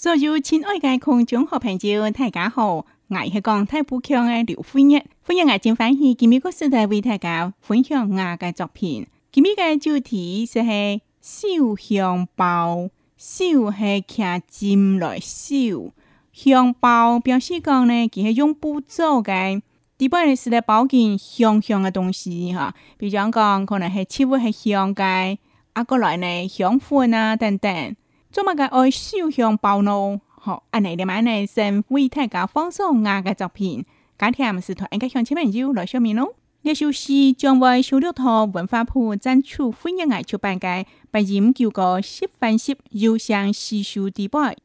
所有亲爱的广江河朋友，大家好！我是讲太不强的刘辉日，欢迎眼睛欢喜今美国时代为大家分享我的作品。今美个主题是系烧香包，烧是拿针来烧香包，表示讲呢，佢系用布做的。一般系是来包紧香香的东西，哈，比如讲讲可能是植物是香的，啊，过来呢香粉啊等等。做乜嘅愛肖向暴怒？好，安尼點解呢？先為大家放送我嘅作品，今天是同大家向前朋友來說明咯。呢首詩將為小六套文化部贊助歡迎藝出版嘅白音叫個十分十優勝詩書地位。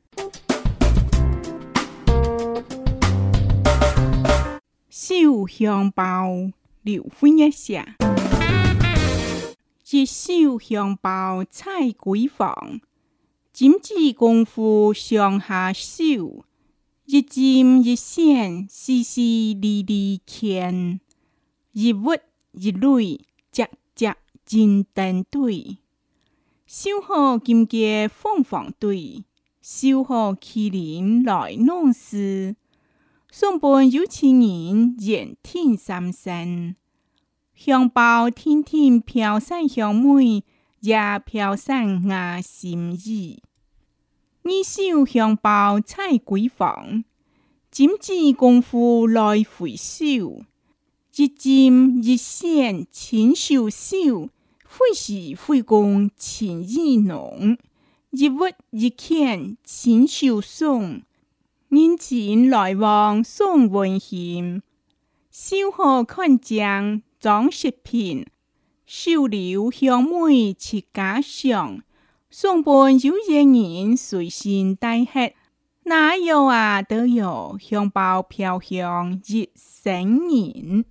肖向暴，劉歡一下，一肖向暴，蔡閨房。金枝功夫上下手，一针一线，丝丝缕缕牵；一物一类，节节金丹对。修好金家凤凰队，修好麒麟来弄事。送本有情人，远听三生香包，天天飘散香味。叶飘散，我心意；你手香包彩桂房，今黹工夫来回首，日针日线亲手绣，费时费工情意浓。日屈日欠亲手送，人情来往送温馨。收获看将装饰品。绣了香梅吃家乡，送伴有情人随身带吃，哪有啊都有香包飘香一生人。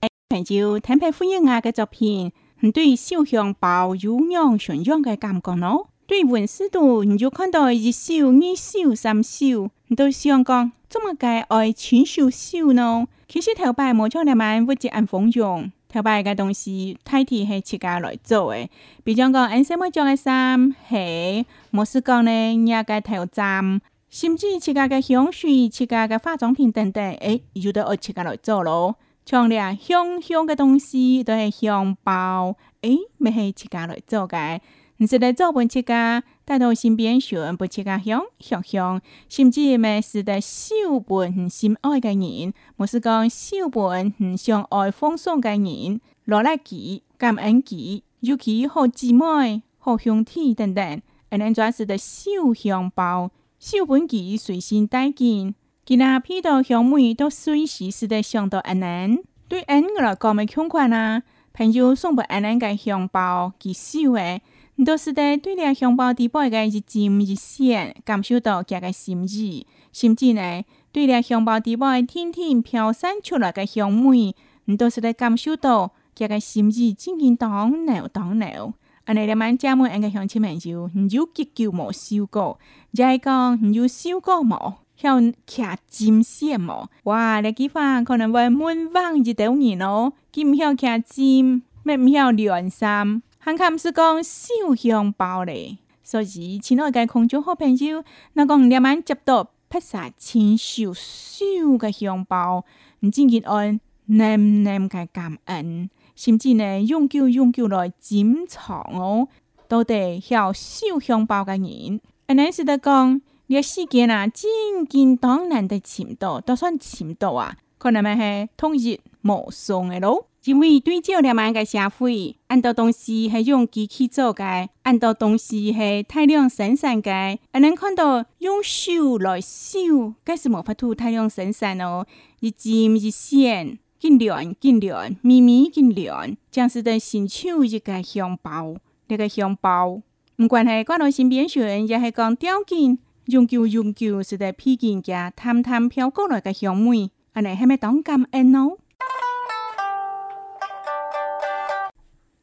哎，陈旧听评夫人阿嘅作品，你对小香包有咩嘢印的感觉咯？对文丝度，你就看到一秀、二秀、三秀，你都想讲怎么解爱亲手秀呢？其实头摆无创两万，不只按费用，头摆个东西，泰田系自家来做嘅。比如讲，安什么装个衫鞋，莫是讲咧人家头针，甚至自家个香水、自家个化妆品等等，诶，又都爱自家来做咯。像咧香香个东西，都系香包，诶，咪系自家来做嘅。你是来做文职噶？带到身边，选文职噶向向向，甚至也是得烧文心爱个人。我是讲烧伴相爱放松个人，落来旗、感恩旗，尤其好姊妹、好兄弟等等，安人全是得烧香包、烧文旗随身带见，其他批到香梅都随时是得想到安人。对安人来讲，咪穷款啊，朋友送拨安人个香包，几少诶。你都是在对着香包底部的一针一线，感受到家个心意。甚至呢，对着香包底部天天飘散出来个香味，你都是在感受到家个心意，真真当脑当脑。安尼，了满家门安个香亲绵就你就结久无嗅过。再讲，你就嗅过无，晓吃针线无？哇，了句话可能会问房一头热咯，金晓吃针，咩唔晓乱三。汉毋是讲小香包咧，所以请了个间空中好朋友，那个两晚接到菩萨亲手烧个香包，唔知吉安能唔能嘅感恩，甚至呢永久永久来珍藏哦，都得孝烧香包个人。阿奶是得讲，呢世件啊，真见当然得，情多都算情多啊，可能咪系通日冇送个咯。因为对少了万个社会，按到东西是用机器做的，按到东西是太阳生产个。啊，能看到用手来修，开是无法度太阳生产哦。一针一线，金亮金亮，咪密金亮，像是在伸手一个香包，一个香包。唔管系挂到身边旋，也系讲吊件，永久永久是在披件加探探飘过来个香味，安尼系咪当感恩咯？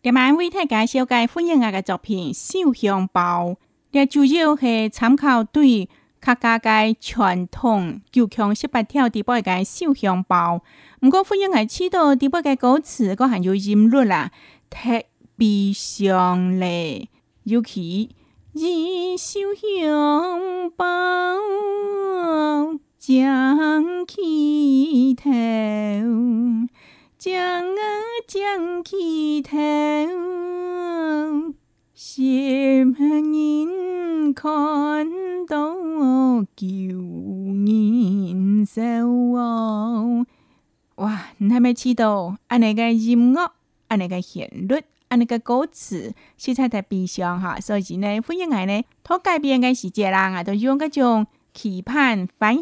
今晚微太介绍介傅英爱嘅作品《绣香包》，这主要是参考对客家界传统九腔十八条第八嘅《绣香包》，不过傅英我知道第八嘅歌词，佫含有音律啦，特别响嘞，尤其一绣香包将开头。将啊，将起听，是人看到旧人愁？哇，你系咪知道？啊，音乐，旋律，歌词，上哈，所以呢，呢，改世界啊，都用种期盼、来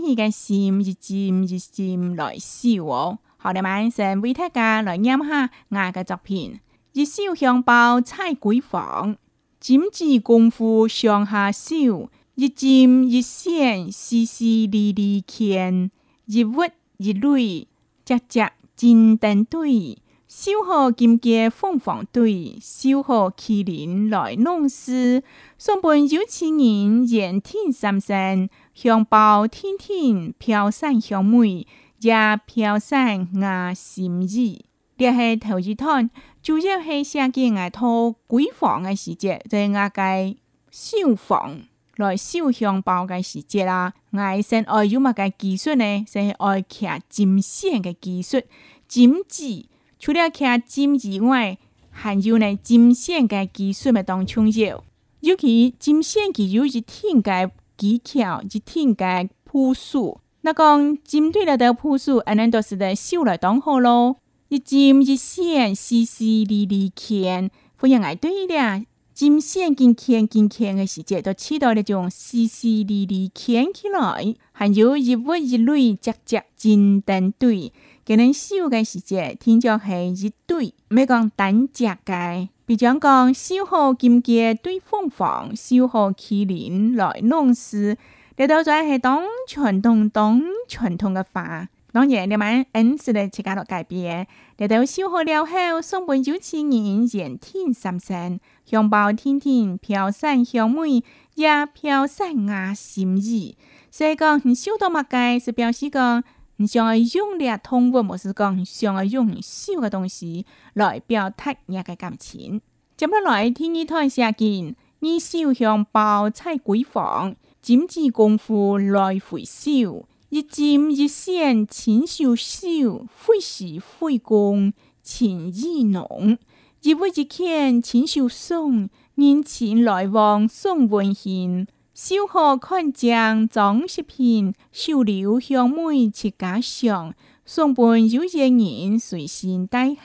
好，咱们上为大家来念下我的作品：一烧香包，菜鬼房》，剪纸功夫上下手，一针一线丝丝缕缕牵，一物一类，只只金蛋对。修好金鸡凤凰堆，修好麒麟来弄丝。送伴有情人，言天三生，香包天天飘散香味。呀，飘散呀，心意。这是头一团，主要是写给我土鬼房的时间，在我家绣房来绣香包嘅时节啦，我先爱有物嘅技术呢，先爱刻金线嘅技术，金子除了刻金子外，还有呢金线嘅技术咪当畅销，尤其金线佮有一天嘅技巧，一天嘅朴素。那讲针对了，得朴素，安尼都是在修来当好咯。一针一线，丝丝利利牵，花样挨对了。针线跟牵跟牵的时节，都起到了种丝丝利利牵起来。还有一物一类，夹夹金堆对。给人修的时节，听着还一对，没讲单只的。比讲讲修好金鸡对凤凰，修好麒麟来弄丝。这都在是当传统当传统的法，当然你慢慢认识自家落改变。这到烧好了后，送喷酒气，烟烟天三三，香包天天飘散香味，也飘散啊心意。所以讲，你烧到麦界是表示讲，你想要用咧通过莫是讲，想要用烧的东西来表达你个感情。接落来，天气台下见，你烧香包在鬼房。金枝功夫来回首，一针一线情绣绣，费时费工情意浓。一日一见情绣送，人情来往送温馨。绣荷看将装饰品，绣柳香尾似家乡。送本有缘人随心戴，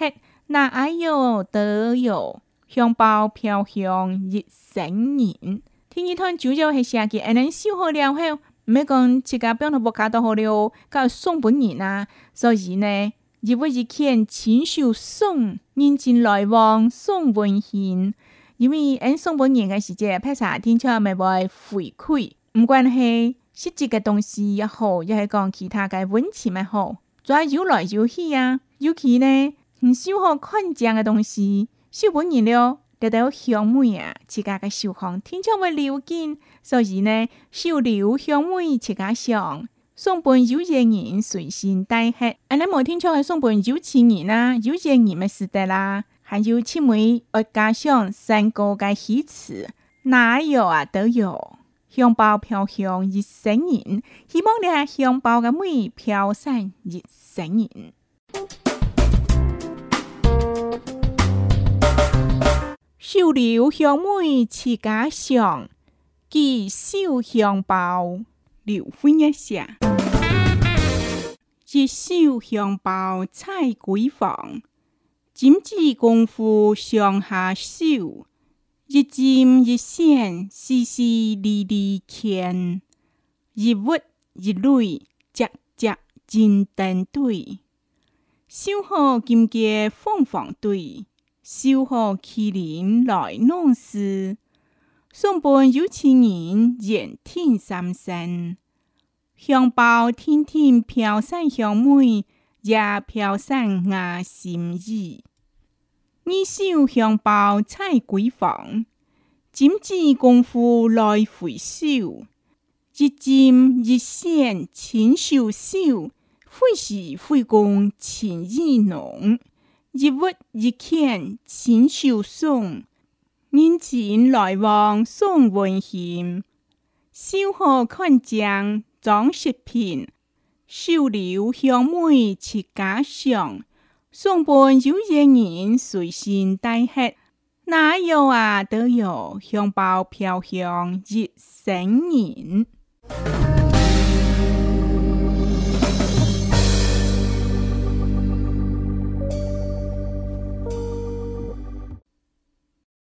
那哎哟得哟，香包飘香一成年。天一通酒粥系食嘅，而你烧好了后，毋免讲自家表弟冇搞到好了，搞宋本仁啊！所以呢，亦会是见亲手松，认真来往宋文贤。因为因宋本贤嘅时节，拍茶天窗咪会回馈，毋管系，实际嘅东西也好，抑系讲其他嘅文钱咪好，再游来游去啊！尤其呢，你收好看将嘅东西，烧本仁了。得到香梅啊，自家嘅手巷天窗会流金，所以呢，收留香梅自家乡，送本有钱人随身带吃。安尼无天窗嘅送本有钱人啦，有钱人咪死得啦，还有七梅爱家乡，三歌嘅喜词，哪有啊都有，香包飘香一成人，希望咧香包嘅美飘散一成人。绣柳香梅持家上，寄绣香包留一下。寄绣香包彩鬼房，针子功夫上下手。一针一线丝丝缕缕牵，一物一类结结真丹对，绣好金鸡凤凰对。小荷曲帘来弄丝，送伴有情人，艳天三生。香包，天天飘散香味，也飘散我心意。你收香包彩桂坊，精致功夫来回绣，一针一线亲手绣，费时费工情意浓。一物一件亲手送人情来往送温馨收获看奖装饰品收留香味齐家上送伴有缘人随心带客哪有啊都有香包飘香一整人。